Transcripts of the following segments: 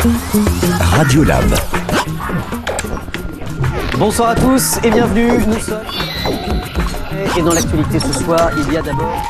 Radiolab. Bonsoir à tous et bienvenue. Nous sommes. Et dans l'actualité ce soir, il y a d'abord.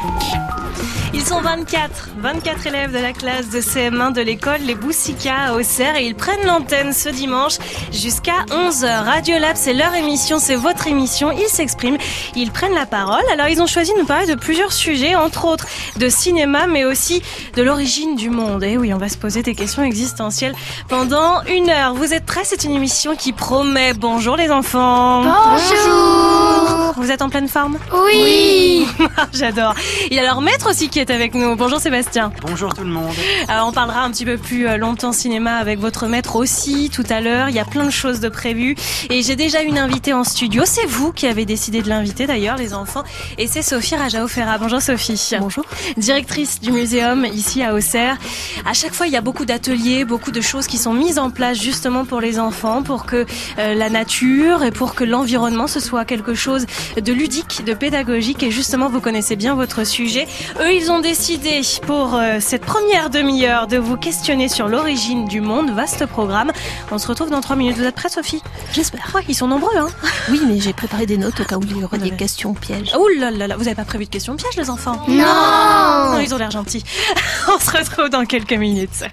Ils sont 24, 24 élèves de la classe de CM1 de l'école Les Boussicas à Auxerre et ils prennent l'antenne ce dimanche jusqu'à 11h. Radio Lab, c'est leur émission, c'est votre émission. Ils s'expriment, ils prennent la parole. Alors ils ont choisi de nous parler de plusieurs sujets, entre autres de cinéma, mais aussi de l'origine du monde. Et oui, on va se poser des questions existentielles pendant une heure. Vous êtes prêts? C'est une émission qui promet. Bonjour les enfants. Bonjour. Vous êtes en pleine forme? Oui. J'adore. Il y a leur maître aussi qui est avec nous. Bonjour Sébastien. Bonjour tout le monde. Alors on parlera un petit peu plus euh, longtemps cinéma avec votre maître aussi tout à l'heure. Il y a plein de choses de prévues et j'ai déjà une invitée en studio. C'est vous qui avez décidé de l'inviter d'ailleurs les enfants et c'est Sophie Rajao Ferra. Bonjour Sophie. Bonjour. Directrice du muséum ici à Auxerre. À chaque fois il y a beaucoup d'ateliers, beaucoup de choses qui sont mises en place justement pour les enfants, pour que euh, la nature et pour que l'environnement ce soit quelque chose de ludique, de pédagogique et justement vous connaissez bien votre sujet. Eux ils ont décidé pour euh, cette première demi-heure de vous questionner sur l'origine du monde. Vaste programme. On se retrouve dans trois minutes. Vous êtes prête, Sophie? J'espère. Ouais, ils sont nombreux, hein Oui, mais j'ai préparé des notes au cas où il y aurait des questions pièges. Ouh là là là, vous avez pas prévu de questions pièges, les enfants? Non. Non, ils ont l'air gentils. On se retrouve dans quelques minutes.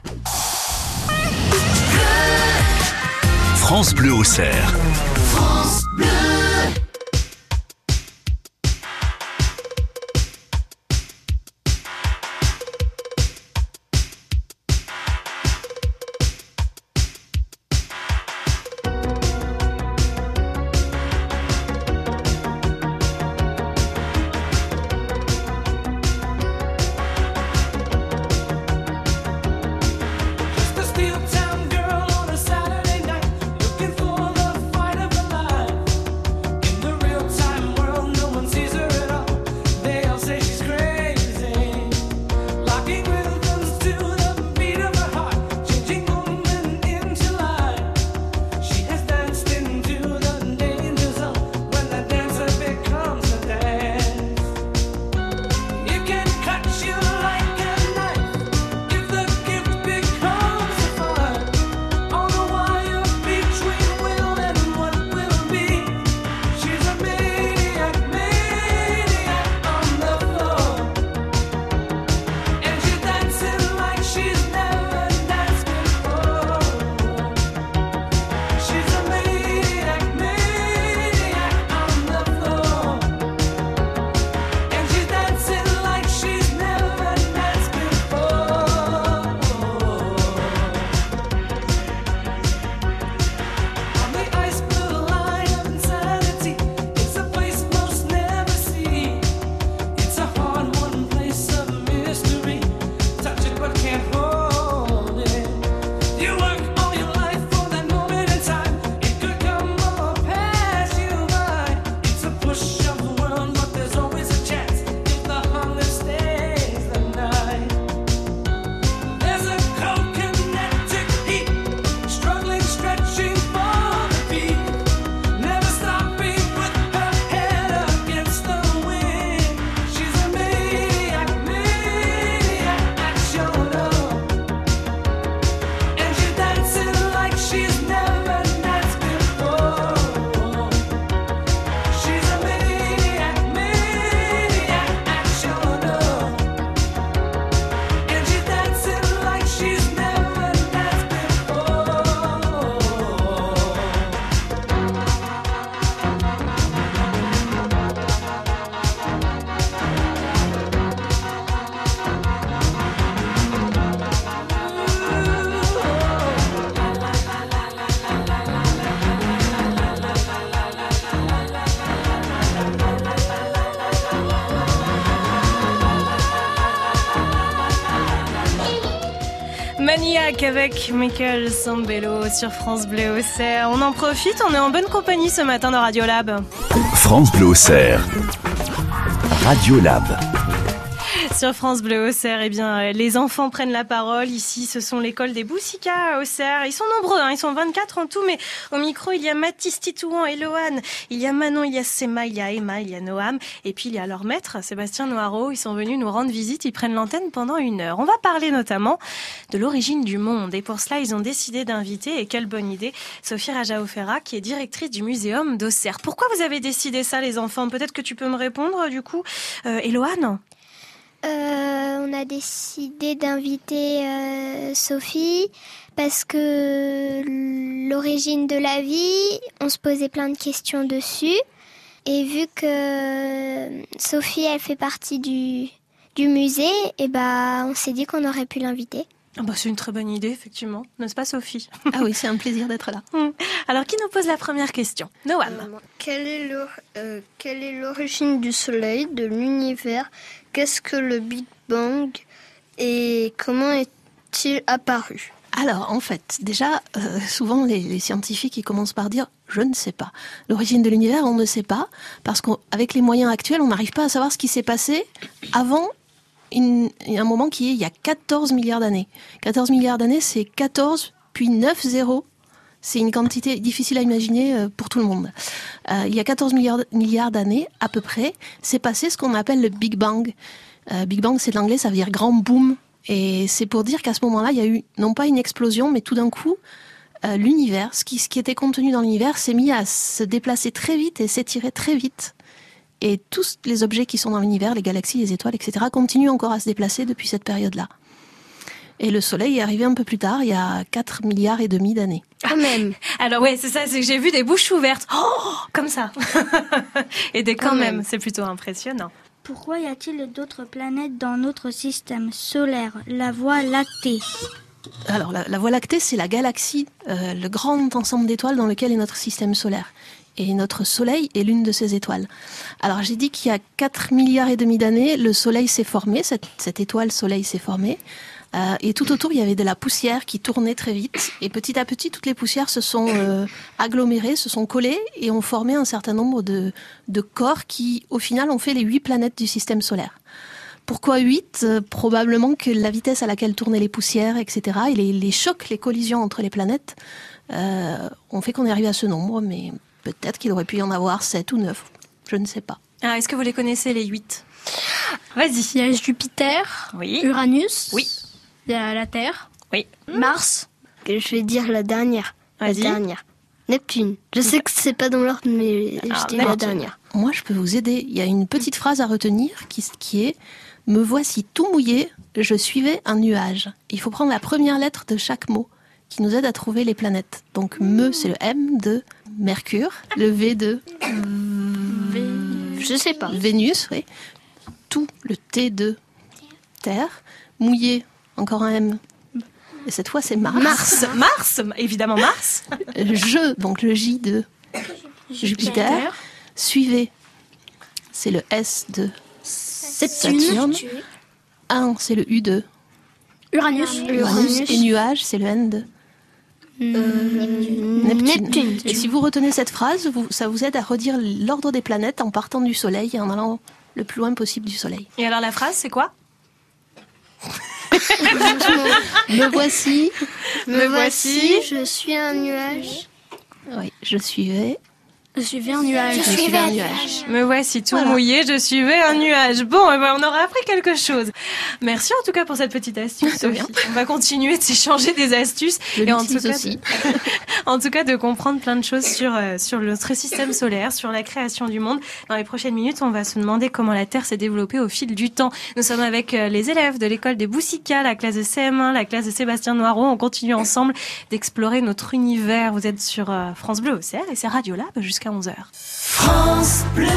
France Bleu au cerf. A Michael Sambello sur France Bleu Auxerre. On en profite, on est en bonne compagnie ce matin dans Radiolab. France Bleu au cerf. Radiolab. Sur France Bleu Auxerre, eh bien, euh, les enfants prennent la parole. Ici, ce sont l'école des Boussicas à Auxerre. Ils sont nombreux, hein, ils sont 24 en tout, mais au micro, il y a Mathis Titouan et Loane. Il y a Manon, il y a Sema, il y a Emma, il y a Noam. Et puis, il y a leur maître, Sébastien Noireau. Ils sont venus nous rendre visite. Ils prennent l'antenne pendant une heure. On va parler notamment de l'origine du monde. Et pour cela, ils ont décidé d'inviter, et quelle bonne idée, Sophie Rajaofera, qui est directrice du muséum d'Auxerre. Pourquoi vous avez décidé ça, les enfants? Peut-être que tu peux me répondre, du coup. Euh, on a décidé d'inviter euh, Sophie parce que l'origine de la vie, on se posait plein de questions dessus. Et vu que Sophie, elle fait partie du, du musée, et bah, on s'est dit qu'on aurait pu l'inviter. Ah bah, C'est une très bonne idée, effectivement. N'est-ce pas, Sophie? Ah oui, c'est un plaisir d'être là. Alors, qui nous pose la première question? Noam. Quelle est l'or- euh, quelle est l'origine du Soleil, de l'univers Qu'est-ce que le Big Bang Et comment est-il apparu? Alors, en fait, déjà, euh, souvent les, scientifiques commencent par dire je ne sais pas. L'origine de l'univers, on ne sait pas, parce qu'avec les moyens actuels, on n'arrive pas à savoir ce qui s'est passé avant un moment qui est il y a 14 milliards d'années. 14 milliards d'années, c'est 14 puis 9 zéros. C'est une quantité difficile à imaginer euh, pour tout le monde. Euh, il y a 14 milliards, d'années, à peu près, c'est passé ce qu'on appelle le Big Bang. Euh, Big Bang, c'est de l'anglais, ça veut dire grand boom. Et c'est pour dire qu'à ce moment-là, il y a eu non pas une explosion, mais tout d'un coup, l'univers, ce qui, ce qui était contenu dans l'univers, s'est mis à se déplacer très vite et s'étirer très vite. Et tous les objets qui sont dans l'univers, les galaxies, les étoiles, etc., continuent encore à se déplacer depuis cette période-là. Et le Soleil est arrivé un peu plus tard, il y a 4 milliards et demi d'années. Quand même. Alors, ouais, c'est ça, c'est que j'ai vu des bouches ouvertes. Oh Comme ça. et des quand, Quand même, même. c'est plutôt impressionnant. Pourquoi y a-t-il d'autres planètes dans notre système solaire, la Voie lactée Alors, la, la Voie lactée, c'est la galaxie, euh, le grand ensemble d'étoiles dans lequel est notre système solaire. Et notre Soleil est l'une de ces étoiles. Alors, j'ai dit qu'il y a 4 milliards et demi d'années, le Soleil s'est formé, cette, cette étoile Soleil s'est formée. Euh, et tout autour, il y avait de la poussière qui tournait très vite. Et petit à petit, toutes les poussières se sont euh, agglomérées, se sont collées et ont formé un certain nombre de, de corps qui, au final, ont fait les huit planètes du système solaire. Pourquoi 8 Probablement que la vitesse à laquelle tournaient les poussières, etc., et les, les chocs, les collisions entre les planètes, euh, ont fait qu'on est arrivé à ce nombre, mais peut-être qu'il aurait pu y en avoir 7 ou 9. Je ne sais pas. Ah, Est-ce que vous les connaissez, les huit? Vas-y. Il y a Jupiter, Oui. Uranus, Oui. Il y a la Terre, Oui. Mars, Je vais dire la dernière. La dernière. Neptune. Je sais que c'est pas dans l'ordre, mais je dis la dernière. Moi, je peux vous aider. Il y a une petite phrase à retenir qui, qui est Me voici tout mouillé, je suivais un nuage. Il faut prendre la première lettre de chaque mot qui nous aide à trouver les planètes. Donc, me, c'est le M de Mercure, le V de Je sais pas. Vénus, oui. Tout, le T de Terre. Mouillé, encore un M. Et cette fois, c'est Mars. Mars. Mars, évidemment Mars. Je, donc le J de Jupiter. Suivez, c'est le S de Saturne. Un, c'est le U de Uranus, Uranus. Et nuage, c'est le N de Neptune. Neptune. Et si vous retenez cette phrase, vous- ça vous aide à redire l'ordre des planètes en partant du Soleil et en allant le plus loin possible du Soleil. Et alors la phrase, c'est quoi? Me voici. Me voici, je suis un nuage. Oui, je suivais. Je suivais un nuage. Je suivais un nuage. Me voici tout Voilà. mouillé, je suivais un nuage. Bon, eh ben, on aura appris quelque chose. Merci en tout cas pour cette petite astuce, Sophie. On va continuer de s'échanger des astuces et en tout, cas, aussi. en tout cas de comprendre plein de choses sur, euh, sur notre système solaire, sur la création du monde. Dans les prochaines minutes, on va se demander comment la Terre s'est développée au fil du temps. Nous sommes avec euh, les élèves de l'école des Boussicas, la classe de CM1, la classe de Sébastien Noireau. On continue ensemble d'explorer notre univers. Vous êtes sur euh, France Bleu Auxerre et c'est Radio Lab jusqu'à 11h. France Bleu.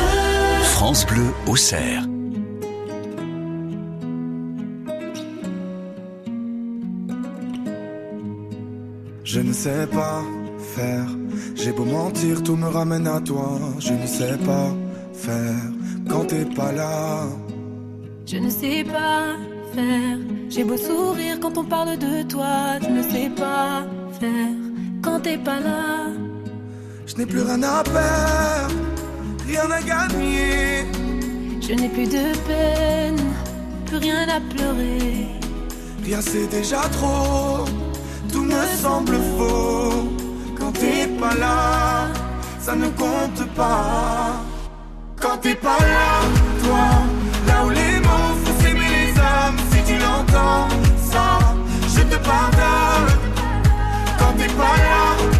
France Bleu Auxerre. Je ne sais pas faire. J'ai beau mentir, tout me ramène à toi. Je ne sais pas faire quand t'es pas là. Je ne sais pas faire. J'ai beau sourire quand on parle de toi. Je ne sais pas faire quand t'es pas là. Je n'ai plus rien à perdre, rien à gagner. Je n'ai plus de peine plus rien à pleurer. Rien c'est déjà trop, tout me semble faux. Quand t'es pas là, ça ne compte pas. Quand t'es pas là, toi, là où les mots font s'aimer les âmes, si tu l'entends, ça, je te pardonne. Quand t'es pas là,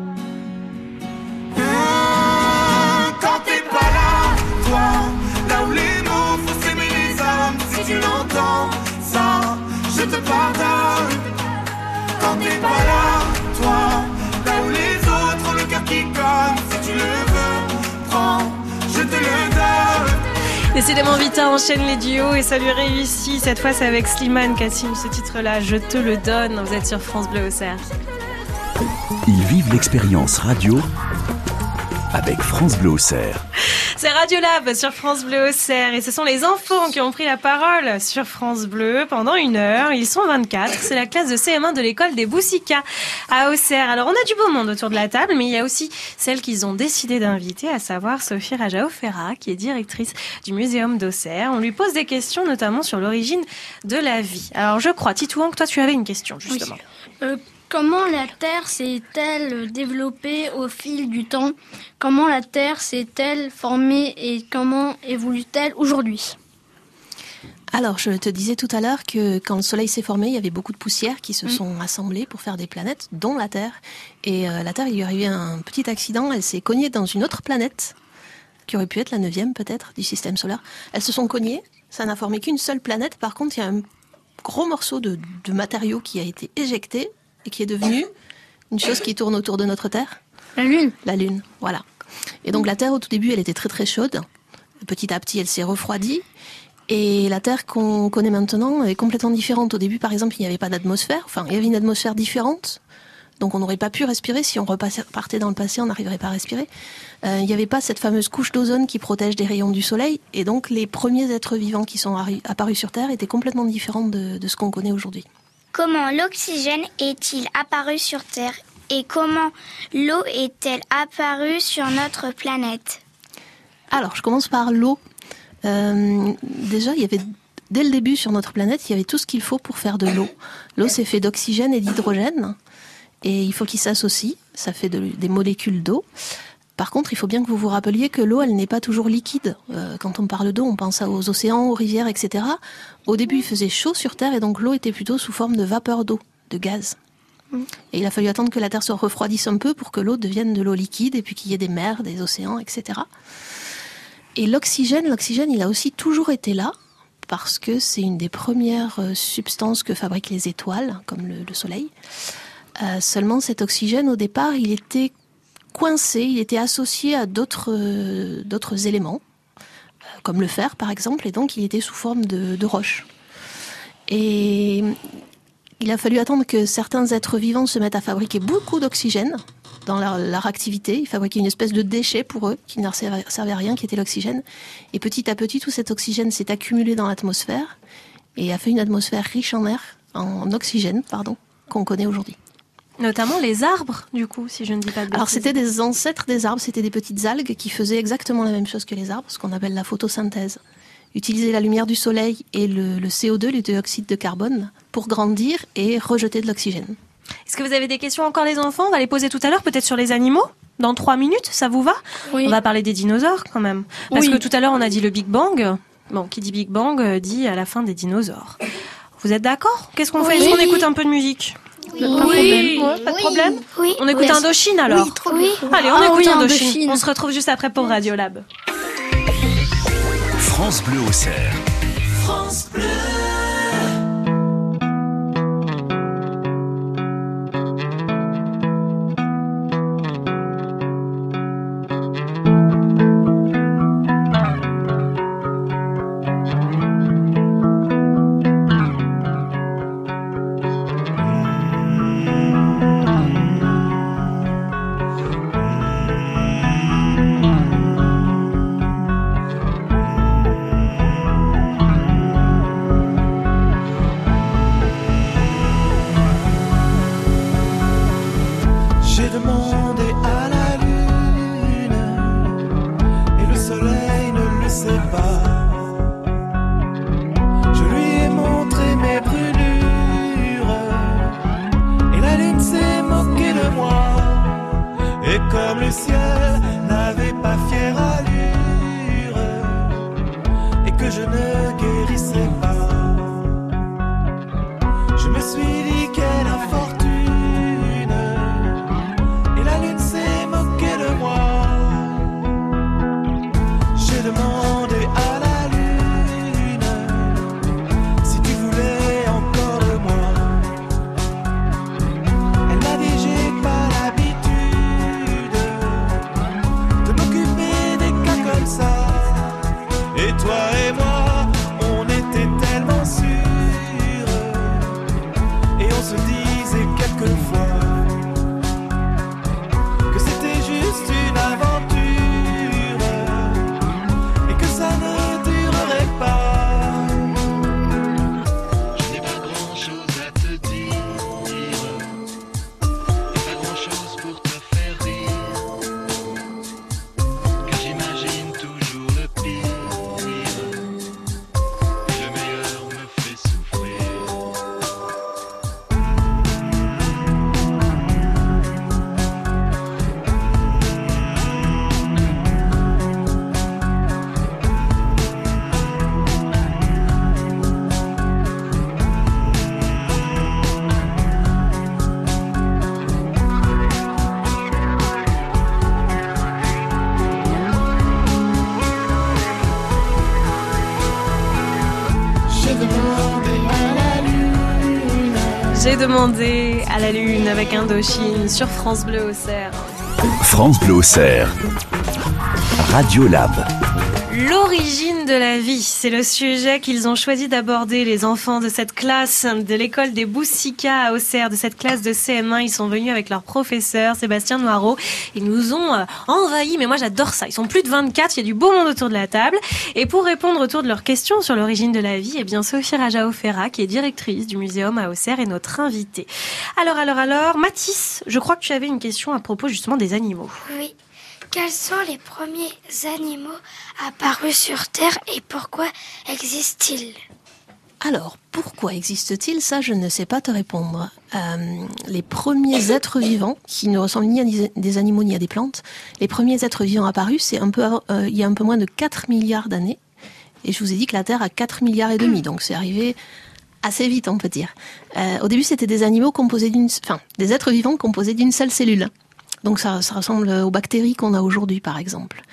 Décidément, Vita enchaîne les duos et ça lui réussit. Cette fois, c'est avec Slimane Kassim, ce titre-là, Je te le donne. Vous êtes sur France Bleu Auxerre. Ils vivent l'expérience radio avec France Bleu Auxerre. C'est Radiolab sur France Bleu Auxerre et ce sont les enfants qui ont pris la parole sur France Bleu pendant une heure. Ils sont 24. C'est la classe de CM1 de l'école des Boussicas à Auxerre. Alors on a du beau monde autour de la table, mais il y a aussi celle qu'ils ont décidé d'inviter, à savoir Sophie Rajao Ferra, qui est directrice du Muséum d'Auxerre. On lui pose des questions notamment sur l'origine de la vie. Alors je crois, Titouan, que toi tu avais une question justement. Euh, comment la Terre s'est-elle développée au fil du temps? Comment la Terre s'est-elle formée et comment évolue-t-elle aujourd'hui? Alors, je te disais tout à l'heure que quand le Soleil s'est formé, il y avait beaucoup de poussières qui se sont assemblées pour faire des planètes, dont la Terre. Et euh, la Terre, il lui est arrivé un petit accident. Elle s'est cognée dans une autre planète, qui aurait pu être la neuvième peut-être du système solaire. Elles se sont cognées. Ça n'a formé qu'une seule planète. Par contre, il y a un gros morceau de, de matériau qui a été éjecté et qui est devenu une chose qui tourne autour de notre Terre. La Lune La Lune, voilà. Et donc la Terre, au tout début, elle était très très chaude. Petit à petit, elle s'est refroidie. Et la Terre qu'on connaît maintenant est complètement différente. Au début, par exemple, il n'y avait pas d'atmosphère. Enfin, il y avait une atmosphère différente. Donc on n'aurait pas pu respirer. Si on repartait dans le passé, on n'arriverait pas à respirer. Euh, il n'y avait pas cette fameuse couche d'ozone qui protège des rayons du Soleil. Et donc les premiers êtres vivants qui sont apparus sur Terre étaient complètement différents de, de ce qu'on connaît aujourd'hui. Comment l'oxygène est-il apparu sur Terre et comment l'eau est-elle apparue sur notre planète? Alors, je commence par l'eau. Euh, déjà, il y avait dès le début sur notre planète, il y avait tout ce qu'il faut pour faire de l'eau. L'eau, c'est fait d'oxygène et d'hydrogène, et il faut qu'ils s'associent. Ça fait de- des molécules d'eau. Par contre, il faut bien que vous vous rappeliez que l'eau, elle n'est pas toujours liquide. Euh, quand on parle d'eau, on pense aux océans, aux rivières, etc. Au début, il faisait chaud sur Terre, et donc l'eau était plutôt sous forme de vapeur d'eau, de gaz. Et il a fallu attendre que la Terre se refroidisse un peu pour que l'eau devienne de l'eau liquide, et puis qu'il y ait des mers, des océans, etc. Et l'oxygène, l'oxygène, il a aussi toujours été là, parce que c'est une des premières euh, substances que fabriquent les étoiles, comme le, le Soleil. Euh, seulement, cet oxygène, au départ, il était coincé, il était associé à d'autres euh, éléments, euh, comme le fer par exemple, et donc il était sous forme de, roche. Et il a fallu attendre que certains êtres vivants se mettent à fabriquer beaucoup d'oxygène dans leur, activité. Ils fabriquaient une espèce de déchet pour eux qui ne leur servait, servait à rien, qui était l'oxygène. Et petit à petit, tout cet oxygène s'est accumulé dans l'atmosphère et a fait une atmosphère riche en air, en oxygène, pardon, qu'on connaît aujourd'hui. Notamment les arbres, du coup, si je ne dis pas de bêtises. Alors c'était des ancêtres des arbres, c'était des petites algues qui faisaient exactement la même chose que les arbres, ce qu'on appelle la photosynthèse. Utiliser la lumière du soleil et le, le CO2, le dioxyde de carbone, pour grandir et rejeter de l'oxygène. Est-ce que vous avez des questions encore les enfants? On va les poser tout à l'heure, peut-être sur les animaux dans trois minutes, ça vous va? Oui. On va parler des dinosaures quand même. Parce Oui. que tout à l'heure on a dit le Big Bang. Bon, qui dit Big Bang euh, dit à la fin des dinosaures. Vous êtes d'accord? Qu'est-ce qu'on fait? Est-ce qu'on écoute un peu de musique? Pas de problème. Ouais, Pas de problème Oui. On écoute Oui. Indochine alors Oui. Allez, on Ah écoute oui, Indochine. Indochine. On se retrouve juste après pour Radio Lab. France Bleu au cerf. J'ai J'ai demandé à la lune avec Indochine sur France Bleu au cerf. France Bleu au cerf. Radio Lab. L'origine de la vie, c'est le sujet qu'ils ont choisi d'aborder les enfants de cette classe de l'école des Boussica à Auxerre, de cette classe de CM1. Ils sont venus avec leur professeur Sébastien Noireau. Ils nous ont euh, envahis, mais moi j'adore ça. Ils sont plus de 24, il y a du beau monde autour de la table. Et pour répondre autour de leurs questions sur l'origine de la vie, eh bien Sophie Rajao Ferra, qui est directrice du muséum à Auxerre, est notre invitée. Alors, alors, alors, Mathis, je crois que tu avais une question à propos justement des animaux. Oui. Quels sont les premiers animaux apparus sur Terre et pourquoi existent-ils? Alors, pourquoi existe-t-il Ça, je ne sais pas te répondre. Euh, les premiers êtres vivants, qui ne ressemblent ni à des- animaux ni à des plantes, les premiers êtres vivants apparus, c'est un peu euh, il y a un peu moins de 4 milliards d'années. Et je vous ai dit que la Terre a 4 milliards et demi, donc c'est arrivé assez vite, on peut dire. Euh, au début, c'était des animaux composés d'une, enfin, des êtres vivants composés d'une seule cellule. Donc ça, ressemble aux bactéries qu'on a aujourd'hui, par exemple.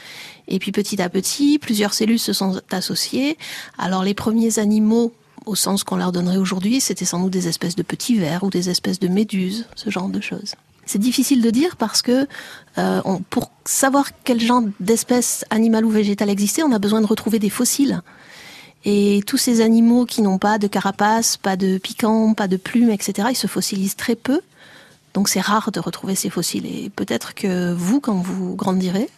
Et puis petit à petit, plusieurs cellules se sont associées. Alors les premiers animaux, au sens qu'on leur donnerait aujourd'hui, c'était sans doute des espèces de petits vers ou des espèces de méduses, ce genre de choses. C'est difficile de dire parce que euh, pour savoir quel genre d'espèce animale ou végétale existait, on a besoin de retrouver des fossiles. Et tous ces animaux qui n'ont pas de carapace, pas de piquant, pas de plumes, etc., ils se fossilisent très peu. Donc c'est rare de retrouver ces fossiles. Et peut-être que vous, quand vous grandirez,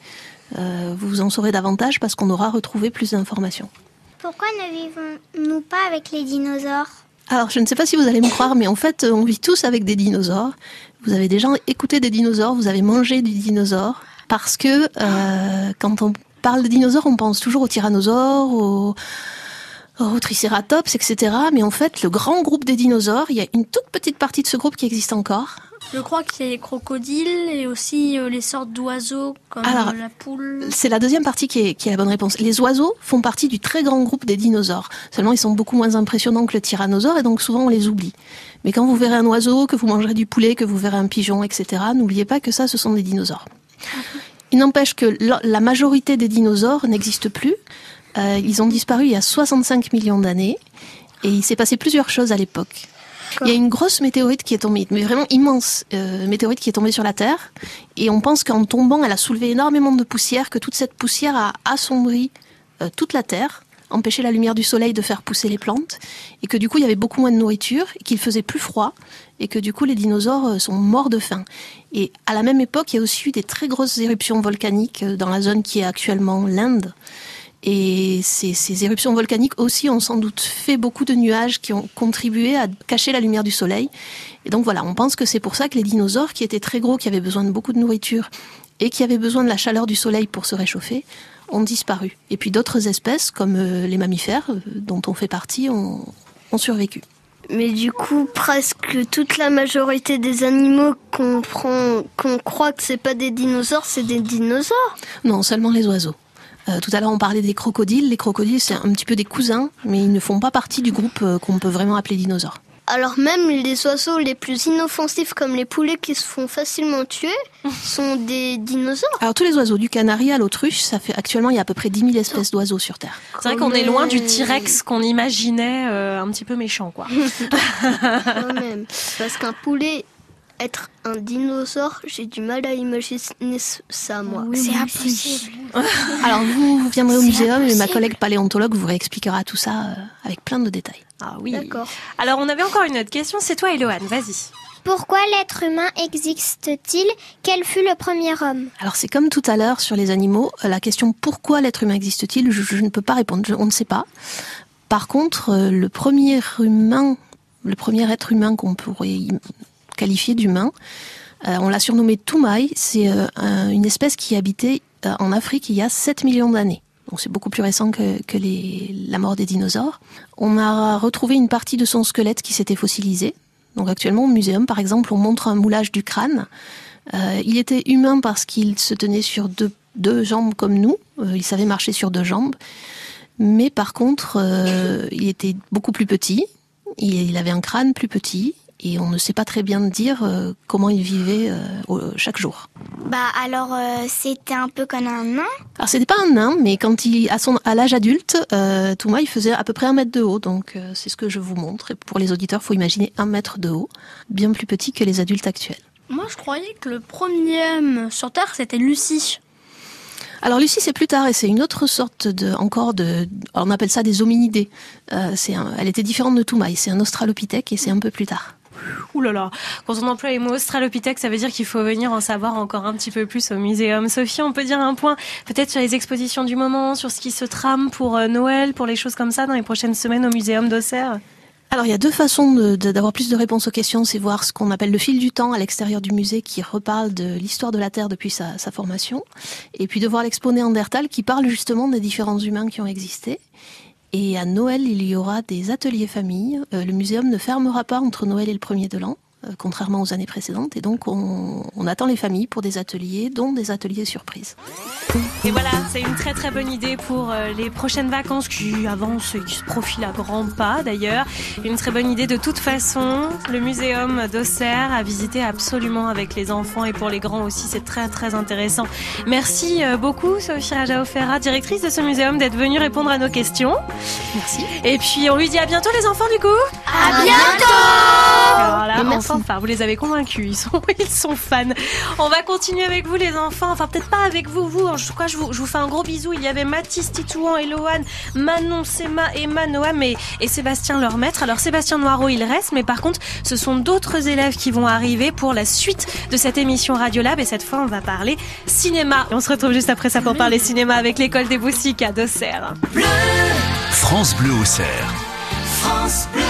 euh, vous en saurez davantage parce qu'on aura retrouvé plus d'informations. Pourquoi ne vivons-nous pas avec les dinosaures? Alors, je ne sais pas si vous allez me croire, mais en fait, on vit tous avec des dinosaures. Vous avez déjà écouté des dinosaures, vous avez mangé du dinosaure. Parce que euh, quand on parle de dinosaures, on pense toujours aux tyrannosaures, aux, aux tricératops, etc. Mais en fait, le grand groupe des dinosaures, il y a une toute petite partie de ce groupe qui existe encore. Je crois qu'il y a les crocodiles et aussi euh, les sortes d'oiseaux comme Alors, la poule. C'est la deuxième partie qui est, qui est la bonne réponse. Les oiseaux font partie du très grand groupe des dinosaures. Seulement, ils sont beaucoup moins impressionnants que le tyrannosaure et donc souvent on les oublie. Mais quand vous verrez un oiseau, que vous mangerez du poulet, que vous verrez un pigeon, etc., n'oubliez pas que ça, ce sont des dinosaures. Il n'empêche que la la majorité des dinosaures n'existent plus. Euh, ils ont disparu il y a 65 millions d'années et il s'est passé plusieurs choses à l'époque. Il y a une grosse météorite qui est tombée, mais vraiment immense euh, météorite qui est tombée sur la Terre. Et on pense qu'en tombant, elle a soulevé énormément de poussière, que toute cette poussière a assombri euh, toute la Terre, empêché la lumière du soleil de faire pousser les plantes, et que du coup il y avait beaucoup moins de nourriture, et qu'il faisait plus froid, et que du coup les dinosaures euh, sont morts de faim. Et à la même époque, il y a aussi eu des très grosses éruptions volcaniques euh, dans la zone qui est actuellement l'Inde. Et ces, ces éruptions volcaniques aussi ont sans doute fait beaucoup de nuages qui ont contribué à cacher la lumière du soleil. Et donc voilà, on pense que c'est pour ça que les dinosaures, qui étaient très gros, qui avaient besoin de beaucoup de nourriture et qui avaient besoin de la chaleur du soleil pour se réchauffer, ont disparu. Et puis d'autres espèces, comme euh, les mammifères, euh, dont on fait partie, ont, ont survécu. Mais du coup, presque toute la majorité des animaux qu'on prend, qu'on croit que c'est pas des dinosaures, c'est des dinosaures? Non, seulement les oiseaux. Euh, tout à l'heure, on parlait des crocodiles. Les crocodiles, c'est un petit peu des cousins, mais ils ne font pas partie du groupe euh, qu'on peut vraiment appeler dinosaures. Alors même les oiseaux les plus inoffensifs comme les poulets qui se font facilement tuer sont des dinosaures. Alors tous les oiseaux, du canari à l'autruche, ça fait actuellement il y a à peu près 10 000 espèces d'oiseaux sur Terre. C'est vrai qu'on est loin du T-Rex qu'on imaginait euh, un petit peu méchant, quoi. Quand même. Parce qu'un poulet, être un dinosaure, j'ai du mal à imaginer ça, moi. C'est impossible. Alors vous, vous viendrez au muséum et ma collègue paléontologue vous réexpliquera tout ça euh, avec plein de détails. Ah oui. D'accord. Alors, on avait encore une autre question. C'est toi, Eloane. Vas-y. Pourquoi l'être humain existe-t-il? Quel fut le premier homme? Alors c'est comme tout à l'heure sur les animaux, euh, la question pourquoi l'être humain existe-t-il, je, je ne peux pas répondre, je- on ne sait pas. Par contre, euh, le premier humain, le premier être humain qu'on pourrait qualifier d'humain, euh, on l'a surnommé Toumaï, c'est euh, un- une espèce qui habitait euh, en Afrique il y a 7 millions d'années. Donc c'est beaucoup plus récent que, la mort des dinosaures. On a retrouvé une partie de son squelette qui s'était fossilisée. Donc actuellement au muséum, par exemple, on montre un moulage du crâne. Il était humain parce qu'il se tenait sur deux, jambes comme nous. Il savait marcher sur deux jambes. Mais par contre, il était beaucoup plus petit. Il avait un crâne plus petit. Et on ne sait pas très bien dire euh, comment il vivait euh, chaque jour. Bah alors euh, c'était un peu comme un nain. Alors c'était pas un nain, mais quand il à son à l'âge adulte, euh, Touma il faisait à peu près un mètre de haut, donc euh, c'est ce que je vous montre. Et pour les auditeurs, faut imaginer un mètre de haut, bien plus petit que les adultes actuels. Moi, je croyais que le premier homme sur Terre, c'était Lucie. Alors Lucie, c'est plus tard et c'est une autre sorte de encore de, on appelle ça des hominidés. Euh, c'est elle était différente de Toumaï, c'est un australopithèque et c'est un peu plus tard. Ouh là là, quand on emploie les mots australopithèque, ça veut dire qu'il faut venir en savoir encore un petit peu plus au muséum. Sophie, on peut dire un point peut-être sur les expositions du moment, sur ce qui se trame pour euh, Noël, pour les choses comme ça dans les prochaines semaines au muséum d'Auxerre? Alors il y a deux façons d'avoir plus de réponses aux questions. C'est voir ce qu'on appelle le fil du temps à l'extérieur du musée qui reparle de l'histoire de la Terre depuis sa, sa formation. Et puis de voir l'expo Néandertal qui parle justement des différents humains qui ont existé. Et à Noël, il y aura des ateliers famille. Euh, le muséum ne fermera pas entre Noël et le premier de l'an, contrairement aux années précédentes. Et donc on, on attend les familles pour des ateliers, dont des ateliers surprises. Et voilà, c'est une très très bonne idée pour euh, les prochaines vacances qui avancent et qui se profilent à grands pas d'ailleurs. Une très bonne idée de toute façon. Le muséum d'Auxerre à visiter absolument avec les enfants et pour les grands aussi, c'est très très intéressant. Merci euh, beaucoup Sophie Raja Ofera, directrice de ce muséum, d'être venue répondre à nos questions. Merci. Et puis on lui dit à bientôt les enfants du coup. À bientôt Alors là, Fanfare. Vous les avez convaincus, ils sont, ils sont fans. On va continuer avec vous les enfants, enfin peut-être pas avec vous, vous. En tout cas, je vous, je vous fais un gros bisou. Il y avait Mathis, Titouan, Eloane, Manon, Sema, Emma, Noam et, et Sébastien leur maître. Alors Sébastien Noireau, il reste, mais par contre, ce sont d'autres élèves qui vont arriver pour la suite de cette émission Radiolab et cette fois, on va parler cinéma. Et on se retrouve juste après ça pour parler cinéma avec l'école des Boussiques à d'Auxerre. France Bleu au cerf. France Bleu.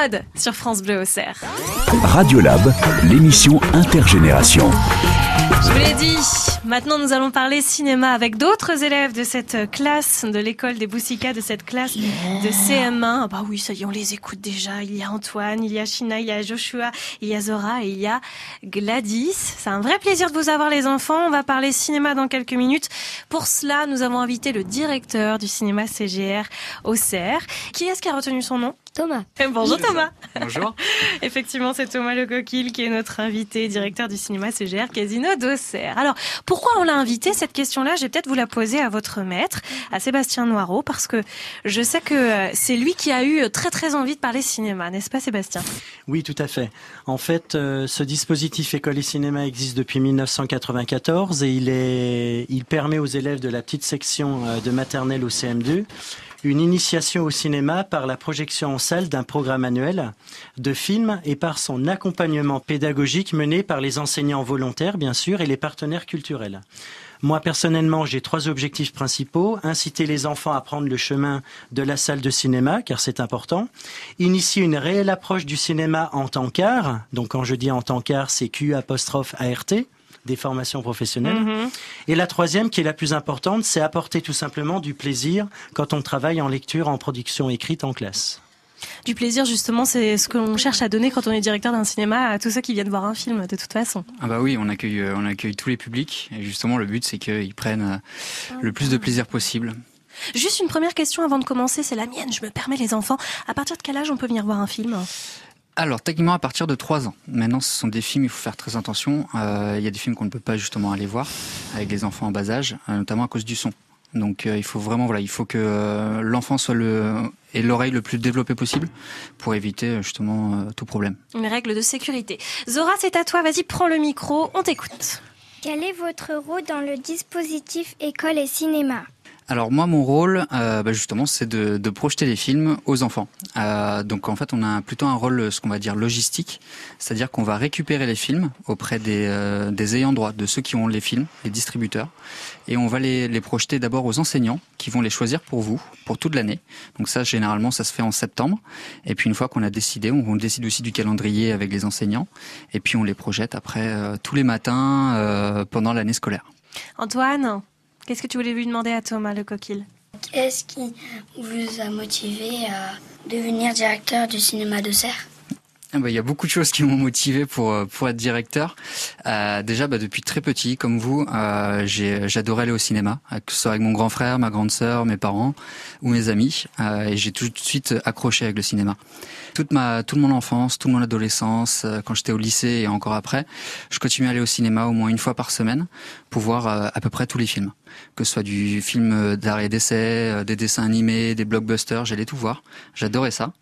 Mode sur France Bleu au cerf. Radiolab, l'émission intergénération. Je vous l'ai dit, maintenant nous allons parler cinéma avec d'autres élèves de cette classe de l'école des Boussicas, de cette classe de CM1. Ah Bah oui, ça y est, on les écoute déjà. Il y a Antoine, il y a Shina, il y a Joshua, il y a Zora et il y a Gladys. C'est un vrai plaisir de vous avoir les enfants. On va parler cinéma dans quelques minutes. Pour cela, nous avons invité le directeur du cinéma CGR au CERF. Qui est-ce qui a retenu son nom? Thomas. Bonjour Thomas. Bonjour. Effectivement, c'est Thomas Le Coquille qui est notre invité, directeur du cinéma CGR Casino d'Auxerre. Alors, pourquoi on l'a invité Cette question-là, je vais peut-être vous la poser à votre maître, à Sébastien Noireau, parce que je sais que euh, c'est lui qui a eu très très envie de parler cinéma, n'est-ce pas Sébastien? Oui, tout à fait. En fait, euh, ce dispositif École et Cinéma existe depuis 1994 et il, est, il permet aux élèves de la petite section euh, de maternelle au CM2 une initiation au cinéma par la projection en salle d'un programme annuel de films et par son accompagnement pédagogique mené par les enseignants volontaires, bien sûr, et les partenaires culturels. Moi, personnellement, j'ai trois objectifs principaux. Inciter les enfants à prendre le chemin de la salle de cinéma, car c'est important. Initier une réelle approche du cinéma en tant qu'art. Donc, quand je dis en tant qu'art, c'est Q ART des formations professionnelles. Mhm. Et la troisième, qui est la plus importante, c'est apporter tout simplement du plaisir quand on travaille en lecture, en production écrite en classe. Du plaisir, justement, c'est ce que l'on cherche à donner quand on est directeur d'un cinéma à tous ceux qui viennent voir un film, de toute façon. Ah bah oui, on accueille, euh, on accueille tous les publics. Et justement, le but, c'est qu'ils prennent euh, le plus de plaisir possible. Juste une première question avant de commencer, c'est la mienne, je me permets les enfants. À partir de quel âge on peut venir voir un film? Alors, techniquement, à partir de 3 ans. Maintenant, ce sont des films, il faut faire très attention. Euh, Il y a des films qu'on ne peut pas justement aller voir avec les enfants en bas âge, euh, notamment à cause du son. Donc, euh, il faut vraiment, voilà, il faut que euh, l'enfant soit le et l'oreille le plus développée possible pour éviter justement euh, tout problème. Une règle de sécurité. Zora, c'est à toi, vas-y, prends le micro, on t'écoute. Quel est votre rôle dans le dispositif école et cinéma? Alors moi, mon rôle, euh, bah, justement, c'est de, de projeter les films aux enfants. Euh, donc en fait, on a plutôt un rôle, ce qu'on va dire logistique, c'est-à-dire qu'on va récupérer les films auprès des, euh, des ayants droit, de ceux qui ont les films, les distributeurs, et on va les, les projeter d'abord aux enseignants qui vont les choisir pour vous, pour toute l'année. Donc ça, généralement, ça se fait en septembre. Et puis une fois qu'on a décidé, on, on décide aussi du calendrier avec les enseignants, et puis on les projette après euh, tous les matins euh, pendant l'année scolaire. Antoine, qu'est-ce que tu voulais lui demander à Thomas le coquille Qu'est-ce qui vous a motivé à devenir directeur du cinéma de Serre Ah bah, Il y a beaucoup de choses qui m'ont motivé pour euh, pour être directeur. Euh, déjà, bah, depuis très petit, comme vous, euh, j'adorais aller au cinéma, que ce soit avec mon grand frère, ma grande sœur, mes parents ou mes amis, euh, et j'ai tout de suite accroché avec le cinéma. Toute ma toute mon enfance, toute mon adolescence, quand j'étais au lycée et encore après, je continuais à aller au cinéma au moins une fois par semaine pour voir euh, à peu près tous les films, que ce soit du film euh, d'art et d'essai, euh, des dessins animés, des blockbusters, j'allais tout voir. J'adorais ça.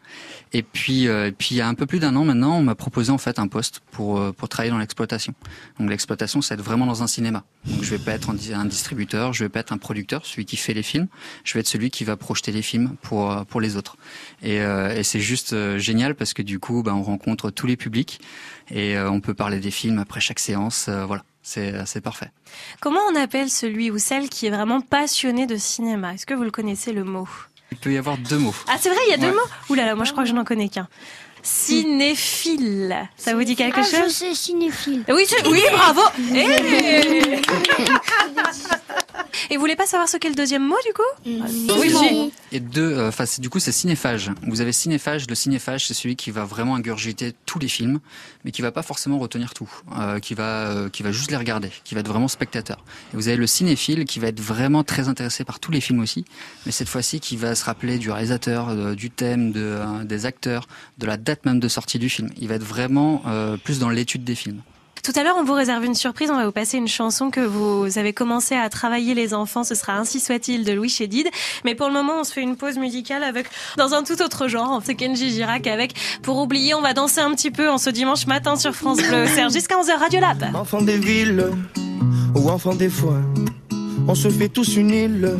Et puis, euh, et puis il y a un peu plus d'un an maintenant, on m'a proposé en fait un poste pour euh, pour travailler dans l'exploitation. Donc l'exploitation, c'est être vraiment dans un cinéma. Donc je vais pas être un di- un distributeur, je vais pas être un producteur, celui qui fait les films. Je vais être celui qui va projeter les films pour pour les autres. Et, euh, et c'est juste génial parce que du coup, ben, on rencontre tous les publics et on peut parler des films après chaque séance. voilà, c'est c'est parfait. Comment on appelle celui ou celle qui est vraiment passionné de cinéma? Est-ce que vous le connaissez le mot? Il peut y avoir deux mots. Ah, c'est vrai, il y a deux Ouais. mots? Ouh là là, moi je crois que je n'en connais qu'un. Cinéphile. Ça vous dit quelque Ah, chose? je sais, cinéphile. Oui, oui, bravo. Et vous voulez pas savoir ce qu'est le deuxième mot du coup Oui, si. Et deux, euh, enfin, du coup, c'est cinéphage. Vous avez cinéphage. Le cinéphage, c'est celui qui va vraiment ingurgiter tous les films, mais qui va pas forcément retenir tout, euh, qui va, euh, qui va juste les regarder, qui va être vraiment spectateur. Et vous avez le cinéphile qui va être vraiment très intéressé par tous les films aussi, mais cette fois-ci qui va se rappeler du réalisateur, du thème, de, euh, des acteurs, de la date même de sortie du film. Il va être vraiment euh, plus dans l'étude des films. Tout à l'heure, on vous réserve une surprise. On va vous passer une chanson que vous avez commencé à travailler les enfants. Ce sera Ainsi soit-il de Louis Chédid. Mais pour le moment, on se fait une pause musicale avec, dans un tout autre genre. C'est Kenji Girac avec Pour oublier, on va danser un petit peu en ce dimanche matin sur France Bleu. Serge, jusqu'à 11h, Radio Lab. Enfants des villes ou enfants des foins, on se fait tous une île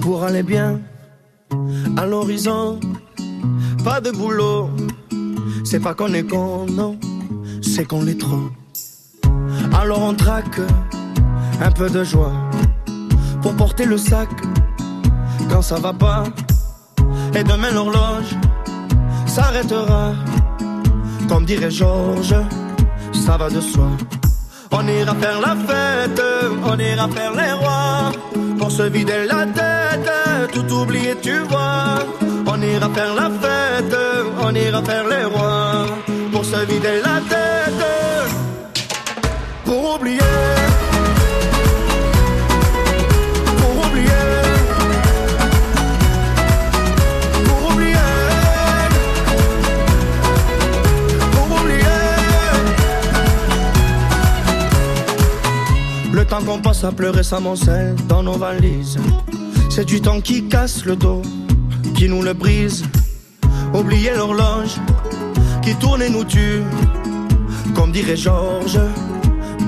pour aller bien à l'horizon. Pas de boulot, c'est pas qu'on est con, non, c'est qu'on l'est trop. Alors on traque un peu de joie pour porter le sac quand ça va pas. Et demain l'horloge s'arrêtera, comme dirait Georges, ça va de soi. On ira faire la fête, on ira faire les rois, pour se vider la tête, tout oublier, tu vois. On ira faire la fête, on ira faire les rois, pour se vider la tête, pour oublier. Pour oublier. Pour oublier. Pour oublier. Le temps qu'on passe à pleurer s'amoncelle dans nos valises. C'est du temps qui casse le dos, qui nous le brise. Oublier l'horloge qui tourne et nous tue, comme dirait Georges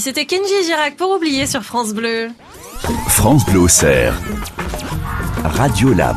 C'était Kenji Girac pour oublier sur France Bleu. France Bleu Auxerre. Radio Lab.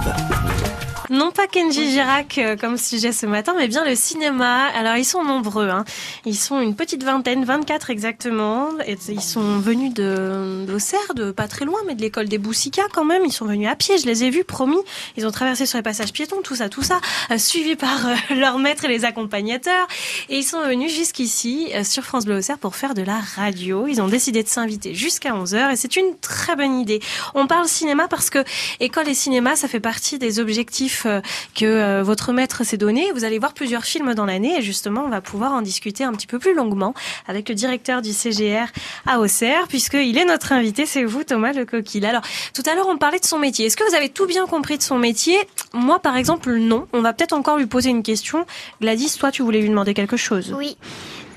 Non pas Kenji Girac euh, comme sujet ce matin, mais bien le cinéma. Alors ils sont nombreux, hein. ils sont une petite vingtaine, 24 exactement. Et ils sont venus d'Auxerre, de pas très loin, mais de l'école des Boussicas quand même. Ils sont venus à pied, je les ai vus, promis. Ils ont traversé sur les passages piétons, tout ça, tout ça, euh, suivis par euh, leurs maîtres et les accompagnateurs. Et ils sont venus jusqu'ici euh, sur France Bleu Auxerre pour faire de la radio. Ils ont décidé de s'inviter jusqu'à 11h et c'est une très bonne idée. On parle cinéma parce que école et cinéma, ça fait partie des objectifs euh, que euh, votre maître s'est donné. Vous allez voir plusieurs films dans l'année et justement, on va pouvoir en discuter un petit peu plus longuement avec le directeur du CGR à Auxerre, puisqu'il est notre invité, c'est vous, Thomas Le Coquille. Alors, tout à l'heure, on parlait de son métier. Est-ce que vous avez tout bien compris de son métier? Moi, par exemple, non. On va peut-être encore lui poser une question. Gladys, toi, tu voulais lui demander quelque chose Oui.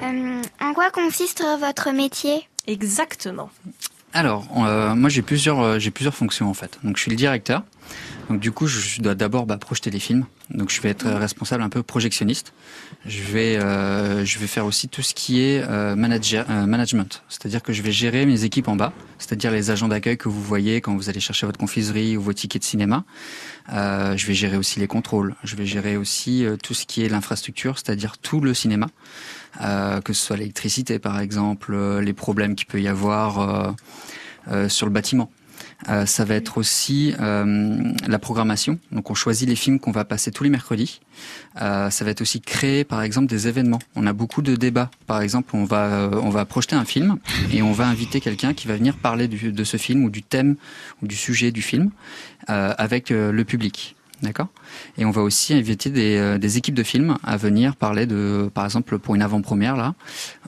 Euh, en quoi consiste votre métier? Exactement. Alors, euh, moi j'ai plusieurs, euh, j'ai plusieurs fonctions en fait. Donc je suis le directeur. Donc du coup, je dois d'abord bah, projeter les films. Donc je vais être euh, responsable un peu projectionniste. Je vais, euh, je vais faire aussi tout ce qui est euh, management. C'est-à-dire que je vais gérer mes équipes en bas, c'est-à-dire les agents d'accueil que vous voyez quand vous allez chercher votre confiserie ou vos tickets de cinéma. Je vais gérer aussi les contrôles. Je vais gérer aussi tout ce qui est l'infrastructure, c'est-à-dire tout le cinéma, que ce soit l'électricité par exemple, les problèmes qu'il peut y avoir sur le bâtiment. Euh, ça va être aussi euh, la programmation. Donc on choisit les films qu'on va passer tous les mercredis. Euh, ça va être aussi créer par exemple des événements. On a beaucoup de débats. Par exemple, on va euh, on va projeter un film et on va inviter quelqu'un qui va venir parler du- de ce film ou du thème ou du sujet du film euh, avec le public. D'accord? Et on va aussi inviter des, des équipes de films à venir parler de, par exemple, pour une avant-première, là,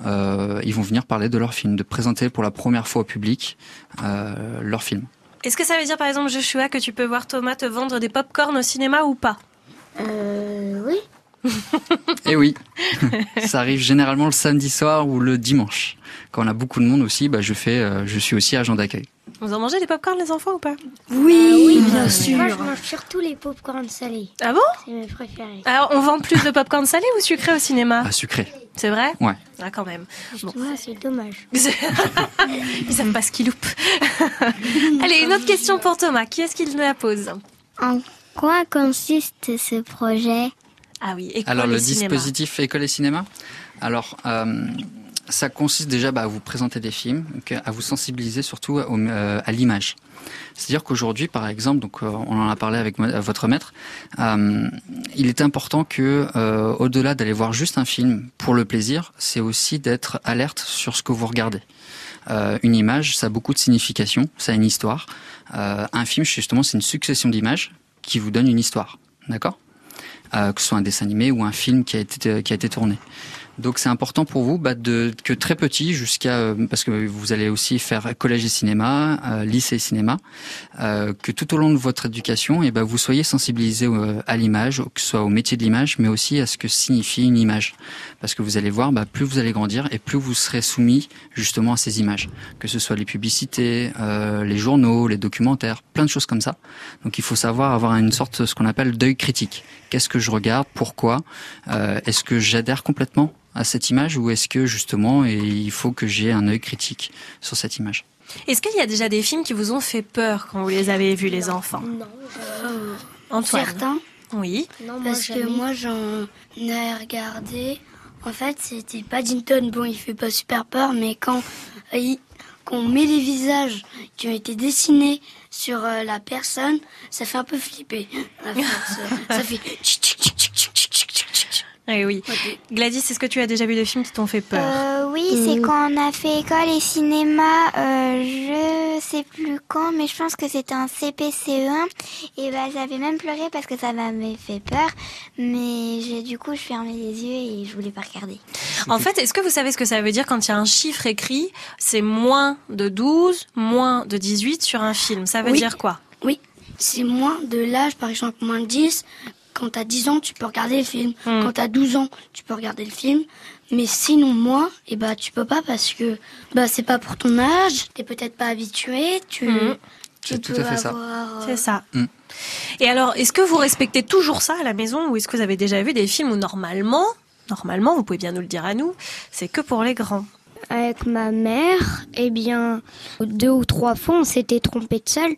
euh, ils vont venir parler de leur film, de présenter pour la première fois au public euh, leur film. Est-ce que ça veut dire, par exemple, Joshua, que tu peux voir Thomas te vendre des pop-corn au cinéma ou pas? Euh, oui. Et Eh oui, ça arrive généralement le samedi soir ou le dimanche. Quand on a beaucoup de monde aussi, bah, je fais, euh, je suis aussi agent d'accueil. Vous en mangez des pop-corn, les enfants, ou pas? Oui, bien sûr. Moi, je mange surtout les pop-corn salés. Ah bon? C'est mes préférés. Alors, on vend plus de pop-corn salé ou sucré au cinéma? Ah, sucré. C'est vrai Ouais. Ah, quand même. Bon. Ouais, c'est dommage. Ils savent pas ce qu'ils loupent. Allez, une autre question pour Thomas. Qui est-ce qu'il nous la pose En quoi consiste ce projet? Ah oui, école Alors et le cinéma. dispositif école et cinéma, alors euh, ça consiste déjà bah, à vous présenter des films, donc, à vous sensibiliser surtout au- euh, à l'image. C'est-à-dire qu'aujourd'hui, par exemple, donc euh, on en a parlé avec votre maître, euh, il est important que, euh, au-delà d'aller voir juste un film pour le plaisir, c'est aussi d'être alerte sur ce que vous regardez. Euh, une image, ça a beaucoup de signification, ça a une histoire. Euh, un film, justement, c'est une succession d'images qui vous donne une histoire, d'accord? Euh, Que ce soit un dessin animé ou un film qui a été tourné. Donc c'est important pour vous bah, de, que très petit jusqu'à euh, parce que vous allez aussi faire collège et cinéma, euh, lycée et cinéma, euh, que tout au long de votre éducation, et ben vous soyez sensibilisé euh, à l'image, que ce soit au métier de l'image, mais aussi à ce que signifie une image. Parce que vous allez voir, bah, plus vous allez grandir et plus vous serez soumis justement à ces images, que ce soit les publicités, euh, les journaux, les documentaires, plein de choses comme ça. Donc il faut savoir avoir une sorte ce qu'on appelle d'œil critique. Qu'est-ce que je regarde? Pourquoi? Est-ce que j'adhère complètement à cette image ou est-ce que justement et il faut que j'ai un œil critique sur cette image? Est-ce qu'il y a déjà des films qui vous ont fait peur quand vous les avez vus, les enfants? Antoine. Certains. Oui. Parce que moi, j'en ai regardé. En fait, c'était Paddington. Bon, il fait pas super peur, mais quand euh, il- qu'on met les visages qui ont été dessinés sur euh, la personne, ça fait un peu flipper. Euh, ça fait. Eh oui. Gladys, est-ce que tu as déjà vu des films qui t'ont fait peur? Euh, oui, c'est quand on a fait école et cinéma, euh, je sais plus quand, mais je pense que c'était un CPCE1. Et bah, j'avais même pleuré parce que ça m'avait fait peur. Mais j'ai, du coup, je fermais les yeux et je voulais pas regarder. En fait, est-ce que vous savez ce que ça veut dire quand il y a un chiffre écrit C'est moins de 12, moins de 18 sur un film? Ça veut Oui. dire quoi? Oui, c'est moins de l'âge, par exemple, moins de 10. Quand t'as 10 ans, tu peux regarder le film. Hmm. Quand t'as 12 ans, tu peux regarder le film. Mais sinon, moi, eh bah, tu peux pas parce que bah, c'est pas pour ton âge. T'es peut-être pas habitué. Tu, Mhm. tu C'est tout peux à fait ça. avoir. euh, C'est ça. Mm. Et alors, est-ce que vous respectez toujours ça à la maison ou est-ce que vous avez déjà vu des films où normalement, normalement, vous pouvez bien nous le dire à nous, c'est que pour les grands? Avec ma mère, eh bien, deux ou trois fois, on s'était trompé de salle.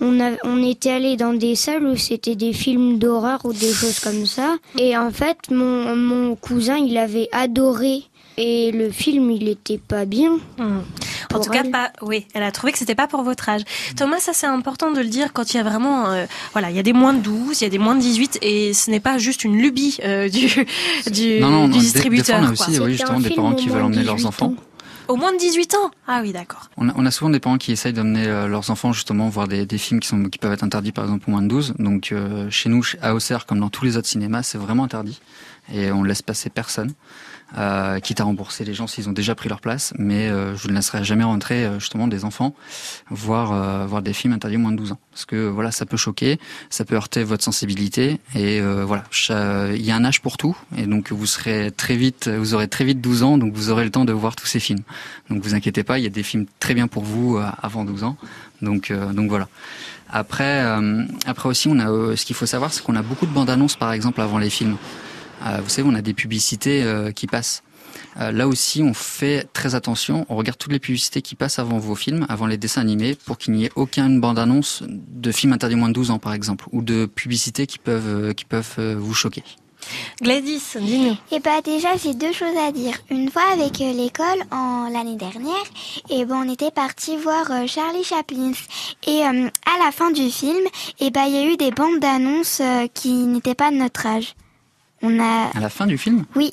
On, a, on était allé dans des salles où c'était des films d'horreur ou des choses comme ça. Et en fait, mon, mon cousin, il avait adoré. Et le film, il était pas bien. En Pour tout cas, pas. Oui, elle a trouvé que c'était pas pour votre âge. Thomas, ça c'est important de le dire quand il y a vraiment, euh, voilà, il y a des moins de 12, il y a des moins de 18, et ce n'est pas juste une lubie euh, du du, Non, non, du des- des distributeur. fois, on a aussi, oui, justement, des parents qui veulent emmener leurs enfants. Au moins de 18 ans? Ah oui, d'accord. On a, on a souvent des parents qui essayent d'emmener euh, leurs enfants justement voir des, des films qui, sont, qui peuvent être interdits par exemple au moins de 12. Donc euh, chez nous, à Auxerre, comme dans tous les autres cinémas, c'est vraiment interdit. Et on laisse passer personne. Euh, quitte à rembourser les gens s'ils ont déjà pris leur place. Mais euh, je ne laisserai jamais rentrer euh, justement des enfants voir, euh, voir des films interdits au moins de 12 ans. Parce que voilà, ça peut choquer, ça peut heurter votre sensibilité. Et euh, voilà, il y a un âge pour tout. Et donc vous serez très vite, vous aurez très vite 12 ans, donc vous aurez le temps de voir tous ces films. Donc vous inquiétez pas, il y a des films très bien pour vous euh, avant 12 ans. Donc, donc voilà. Après, après aussi, on a, ce qu'il faut savoir, c'est qu'on a beaucoup de bandes annonces, par exemple, avant les films. Euh, vous savez, on a des publicités euh, qui passent. Euh, là aussi, on fait très attention. On regarde toutes les publicités qui passent avant vos films, avant les dessins animés, pour qu'il n'y ait aucune bande-annonce de films interdits moins de 12 ans, par exemple, ou de publicités qui peuvent, euh, qui peuvent euh, vous choquer. Gladys, dis-nous. Et bah déjà j'ai deux choses à dire. Une fois avec l'école en l'année dernière, et ben on était parti voir euh, Charlie Chaplin. Et euh, à la fin du film, et bah il y a eu des bandes d'annonces euh, qui n'étaient pas de notre âge. On a À la fin du film oui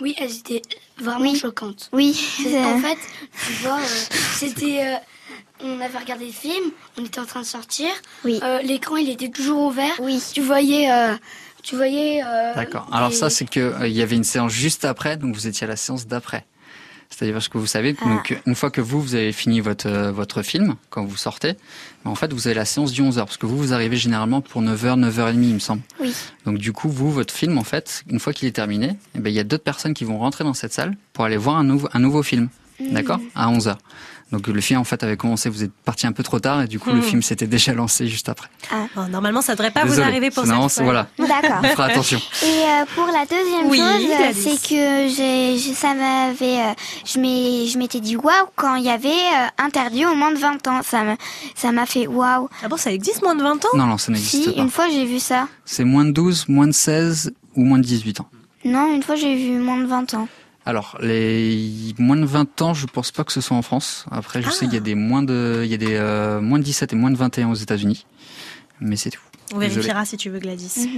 Oui, elles étaient vraiment choquantes. oui En fait, tu vois, euh, c'était. euh, on avait regardé le film, on était en train de sortir. Oui. Euh, L'écran, il était toujours ouvert. Oui. Tu voyais. euh, tu voyais. euh, D'accord. Alors ça, c'est que euh, il y avait une séance juste après, donc vous étiez à la séance d'après. C'est-à-dire parce que vous savez, Ah. donc une fois que vous vous avez fini votre euh, votre film, quand vous sortez, ben, en fait vous avez la séance du 11h parce que vous vous arrivez généralement pour 9h 9h30 il me semble. Oui. Donc du coup vous votre film en fait, une fois qu'il est terminé, eh ben il y a d'autres personnes qui vont rentrer dans cette salle pour aller voir un nouveau un nouveau film. Mm. D'accord? À 11h. Donc le film en fait avait commencé, vous êtes parti un peu trop tard et du coup le Mm. film s'était déjà lancé juste après. Ah, bon, normalement, ça devrait pas vous arriver pour c'est- fois. voilà. D'accord. On fera attention. Et euh, pour la deuxième Oui, chose, euh, c'est que j'ai, ça m'avait, euh, je m'étais dit waouh quand il y avait euh, interdit au moins de 20 ans. Ça me, ça m'a fait waouh. Ah bon, ça existe moins de 20 ans? Non non, ça n'existe Si, pas. une fois j'ai vu ça. C'est moins de 12, moins de 16 ou moins de 18 ans Non, une fois j'ai vu moins de 20 ans. Alors, les moins de 20 ans, je pense pas que ce soit en France. Après, je sais qu'il y a des moins de, il y a des euh, moins de 17 et moins de 21 aux États-Unis, mais c'est tout. On Désolé. vérifiera si tu veux Gladys.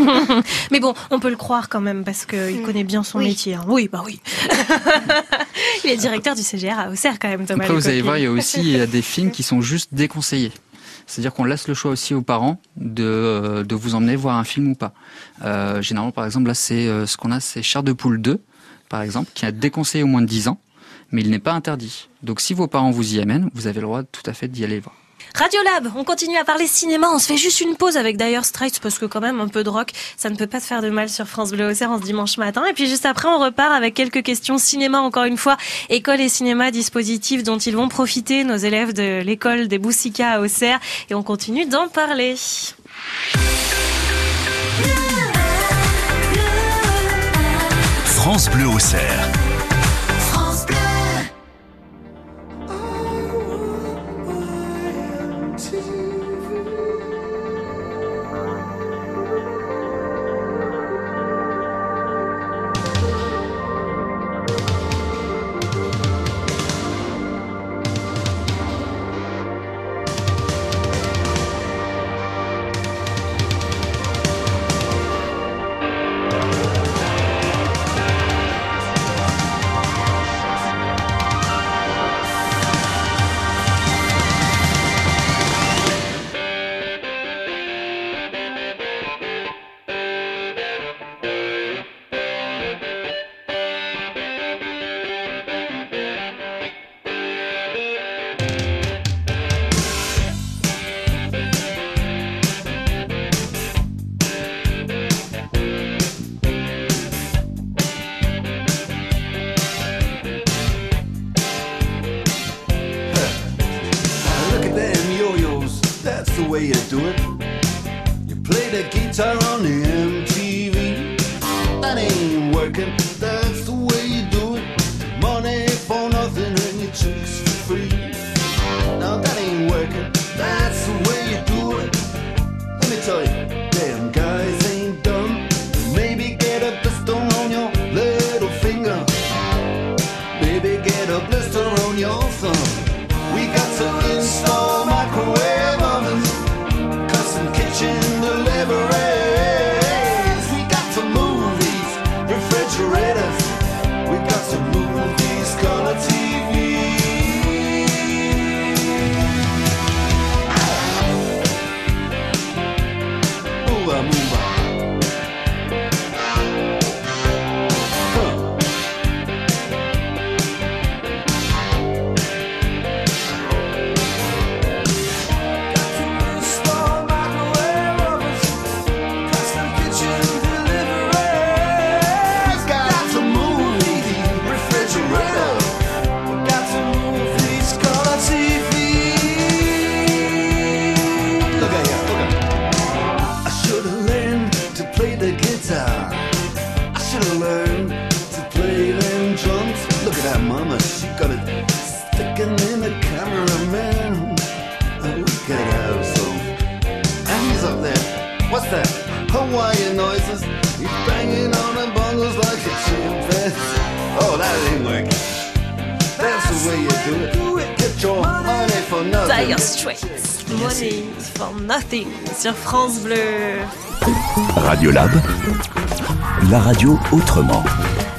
Mais bon, on peut le croire quand même parce qu'il connaît bien son Oui. métier. hein. Oui, bah oui. il est directeur du CGR à Auxerre quand même, Thomas. Après, vous allez voir, il y a aussi des films qui sont juste déconseillés. C'est-à-dire qu'on laisse le choix aussi aux parents de, euh, de vous emmener voir un film ou pas. Euh, généralement, par exemple, là, c'est ce qu'on a, c'est Chair de poule 2, par exemple, qui a déconseillé au moins de 10 ans, mais il n'est pas interdit. Donc, si vos parents vous y amènent, vous avez le droit tout à fait d'y aller voir. Radiolab, on continue à parler cinéma. On se fait juste une pause avec Dire Straits parce que quand même un peu de rock, ça ne peut pas te faire de mal sur France Bleu Auxerre en ce dimanche matin. Et puis juste après, on repart avec quelques questions cinéma encore une fois. École et cinéma, dispositifs dont ils vont profiter nos élèves de l'école des Boussicas à Auxerre. Et on continue d'en parler. France Bleu au radio autrement.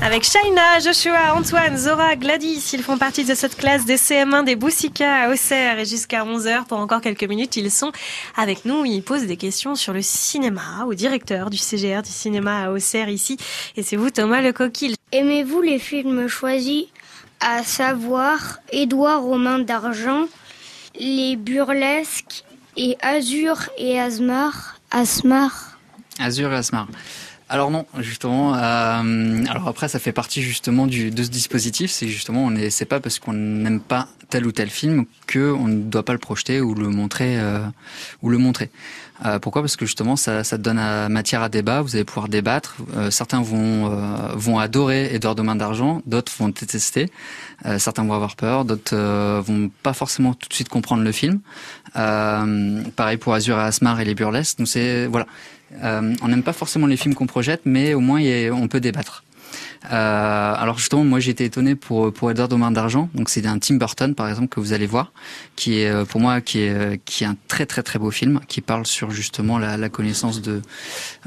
Avec Shaina, Joshua, Antoine, Zora, Gladys, ils font partie de cette classe des CM1 des Boussicas à Auxerre et jusqu'à 11h pour encore quelques minutes, ils sont avec nous, ils posent des questions sur le cinéma au directeur du CGR du cinéma à Auxerre ici et c'est vous Thomas Le Coquille. Aimez-vous les films choisis? À savoir Édouard Romain d'Argent, Les Burlesques et Azur et Asmar Asmar Azure et Asmar. Alors non, justement. euh, alors après, ça fait partie justement du, de ce dispositif. C'est justement, on est, c'est pas parce qu'on n'aime pas tel ou tel film que on ne doit pas le projeter ou le montrer euh, ou le montrer. Euh, pourquoi? Parce que justement, ça, ça donne à- matière à débat. Vous allez pouvoir débattre. Euh, certains vont euh, vont adorer Edouard de Main d'argent, d'autres vont détester. Euh, certains vont avoir peur, d'autres euh, vont pas forcément tout de suite comprendre le film. Euh, pareil pour Azur et Asmar et les burlesques. Donc c'est voilà. Euh, on n'aime pas forcément les films qu'on projette, mais au moins on peut débattre. Euh, alors justement, moi été étonné pour pour Edward aux d'argent. Donc c'est un Tim Burton par exemple que vous allez voir, qui est euh, pour moi qui est euh, qui est un très très très beau film, qui parle sur justement la, la connaissance de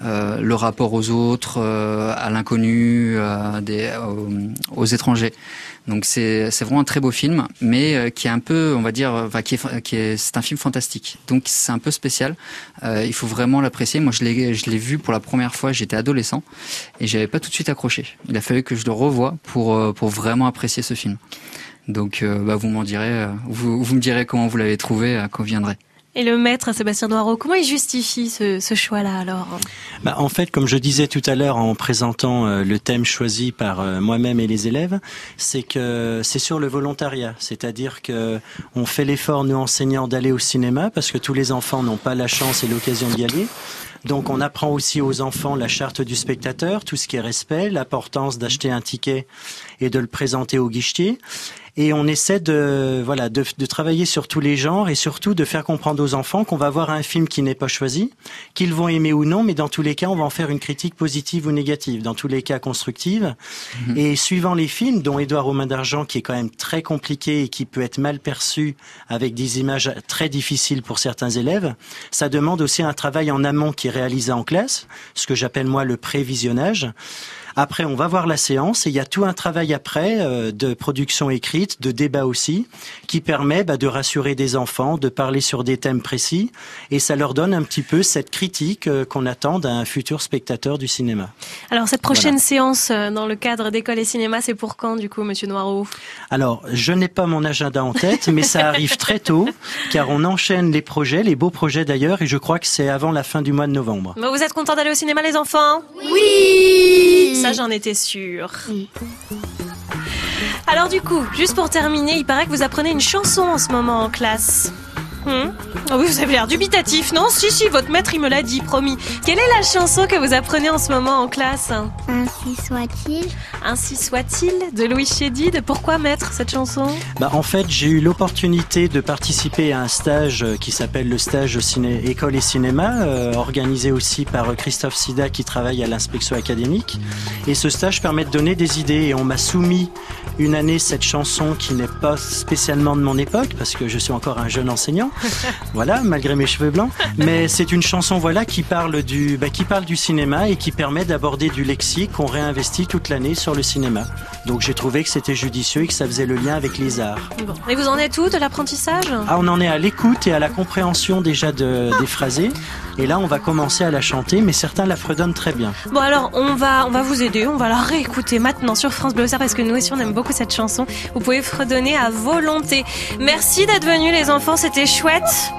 euh, le rapport aux autres, euh, à l'inconnu, euh, des aux étrangers. Donc c'est c'est vraiment un très beau film, mais euh, qui est un peu, on va dire, enfin, qui est qui est c'est un film fantastique. Donc c'est un peu spécial. Euh, il faut vraiment l'apprécier. Moi je l'ai je l'ai vu pour la première fois, j'étais adolescent et j'avais pas tout de suite accroché. Il a fallu que je le revoie pour euh, pour vraiment apprécier ce film. Donc euh, bah, vous m'en direz, vous vous me direz comment vous l'avez trouvé quand viendrez. Et le maître Sébastien Noireau, comment il justifie ce, ce choix-là alors? Bah, en fait, comme je disais tout à l'heure en présentant euh, le thème choisi par euh, moi-même et les élèves, c'est que c'est sur le volontariat, c'est-à-dire que on fait l'effort nous enseignants d'aller au cinéma parce que tous les enfants n'ont pas la chance et l'occasion d'y aller. Donc on apprend aussi aux enfants la charte du spectateur, tout ce qui est respect, l'importance d'acheter un ticket et de le présenter au guichetier. Et on essaie de voilà de, de travailler sur tous les genres et surtout de faire comprendre aux enfants qu'on va voir un film qui n'est pas choisi, qu'ils vont aimer ou non, mais dans tous les cas, on va en faire une critique positive ou négative, dans tous les cas constructive. Et suivant les films, dont Édouard aux mains d'argent, qui est quand même très compliqué et qui peut être mal perçu avec des images très difficiles pour certains élèves, ça demande aussi un travail en amont qui est réalisé en classe, ce que j'appelle moi le prévisionnage. Après, on va voir la séance et il y a tout un travail après euh, de production écrite, de débat aussi, qui permet bah, de rassurer des enfants, de parler sur des thèmes précis et ça leur donne un petit peu cette critique euh, qu'on attend d'un futur spectateur du cinéma. Alors cette prochaine séance euh, dans le cadre d'école et cinéma, c'est pour quand du coup, Monsieur Noireau? Alors, je n'ai pas mon agenda en tête, mais ça arrive très tôt, car on enchaîne les projets, les beaux projets d'ailleurs, et je crois que c'est avant la fin du mois de novembre. Bon, Vous êtes content d'aller au cinéma, les enfants? Oui Ça, j'en étais sûre. Alors du coup, juste pour terminer, il paraît que vous apprenez une chanson en ce moment en classe. Hmm Ah oui, vous avez l'air dubitatif, non? Si, si, votre maître, il me l'a dit, promis. Quelle est la chanson que vous apprenez en ce moment en classe? Ainsi soit-il. Ainsi soit-il de Louis Chédid. Pourquoi mettre cette chanson? Bah, en fait, j'ai eu l'opportunité de participer à un stage qui s'appelle le stage ciné école et cinéma, euh, organisé aussi par euh, Christophe Sida qui travaille à l'inspection académique. Et ce stage permet de donner des idées. Et on m'a soumis une année cette chanson qui n'est pas spécialement de mon époque parce que je suis encore un jeune enseignant. voilà, malgré mes cheveux blancs. Mais c'est une chanson voilà qui parle du bah, qui parle du cinéma et qui permet d'aborder du lexique qu'on réinvestit toute l'année sur le cinéma. Donc j'ai trouvé que c'était judicieux et que ça faisait le lien avec les arts. Bon. Et vous en êtes où de l'apprentissage? Ah, on en est à l'écoute et à la compréhension déjà de, des phrasés. Et là, on va commencer à la chanter, mais certains la fredonnent très bien. Bon alors on va on va vous aider, on va la réécouter maintenant sur France Bleu parce que nous aussi on aime beaucoup cette chanson. Vous pouvez fredonner à volonté. Merci d'être venus les enfants, c'était chouette.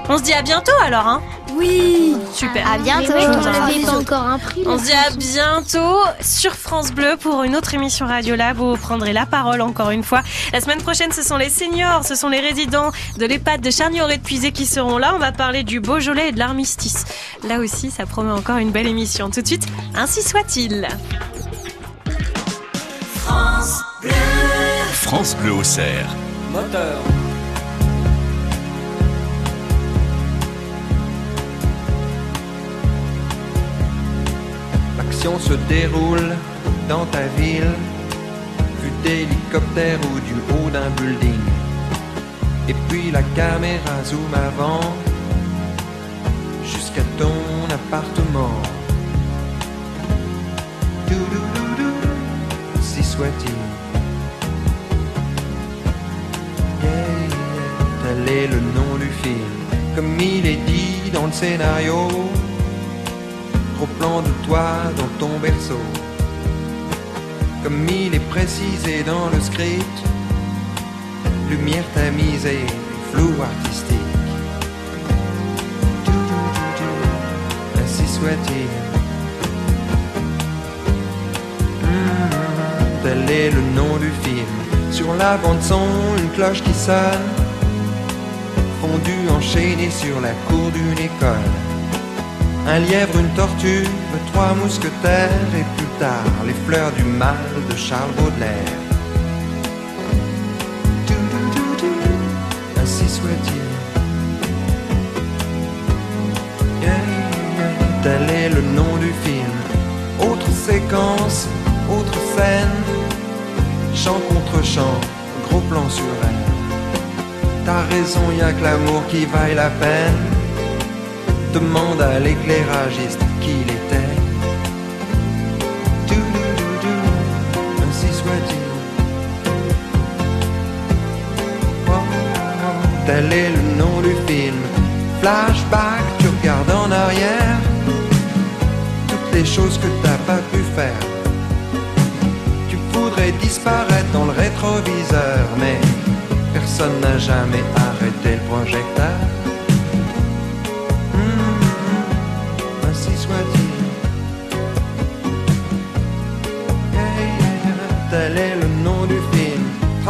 On se dit à bientôt alors hein. Oui, super. À bientôt. Oui, On on avait avait pas encore un prix. On se dit à bientôt sur France Bleu pour une autre émission Radio Lab où vous prendrez la parole encore une fois. La semaine prochaine, ce sont les seniors, ce sont les résidents de l'EHPAD de Charnier de Puisé qui seront là. On va parler du Beaujolais et de l'armistice. Là aussi, ça promet encore une belle émission. Tout de suite, ainsi soit-il. France Bleu. France Bleu au cerf. Moteur. Se déroule dans ta ville, vue d'hélicoptère ou du haut d'un building. Et puis la caméra zoom avant jusqu'à ton appartement. Si soit-il. Yeah, yeah, tel est le nom du film, comme il est dit dans le scénario au plan de toi dans ton berceau. Comme il est précisé dans le script, lumière tamisée, flou artistique. Ainsi soit-il. Hmm, tel est le nom du film. Sur la bande son, une cloche qui sonne, fondue enchaînée sur la cour d'une école. Un lièvre, une tortue, trois mousquetaires et plus tard les fleurs du mal de Charles Baudelaire. Ainsi soit-il. Tel est le nom du film. Autre séquence, autre scène. Chant contre chant, gros plan sur elle. T'as raison, y a que l'amour qui vaille la peine. Demande à l'éclairagiste qui il était. Dou-dou-dou-dou, Ainsi soit-il. Oh, Tel est le nom du film. Flashback, tu regardes en arrière. Toutes les choses que t'as pas pu faire. Tu voudrais disparaître dans le rétroviseur, mais personne n'a jamais arrêté le projecteur.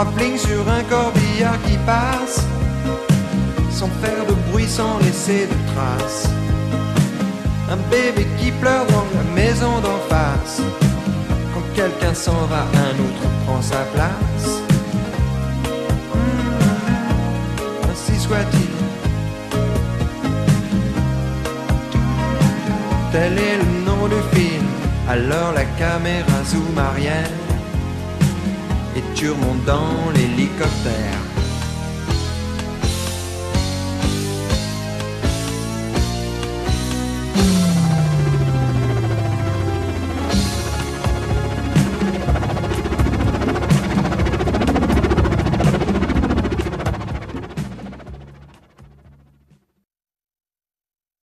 Travelling sur un corbillard qui passe, sans faire de bruit, sans laisser de traces. Un bébé qui pleure dans la maison d'en face. Quand quelqu'un s'en va, un autre prend sa place. Hmm, ainsi soit-il. Tel est le nom du film. Alors la caméra zoom arrière et tu remontes dans l'hélicoptère.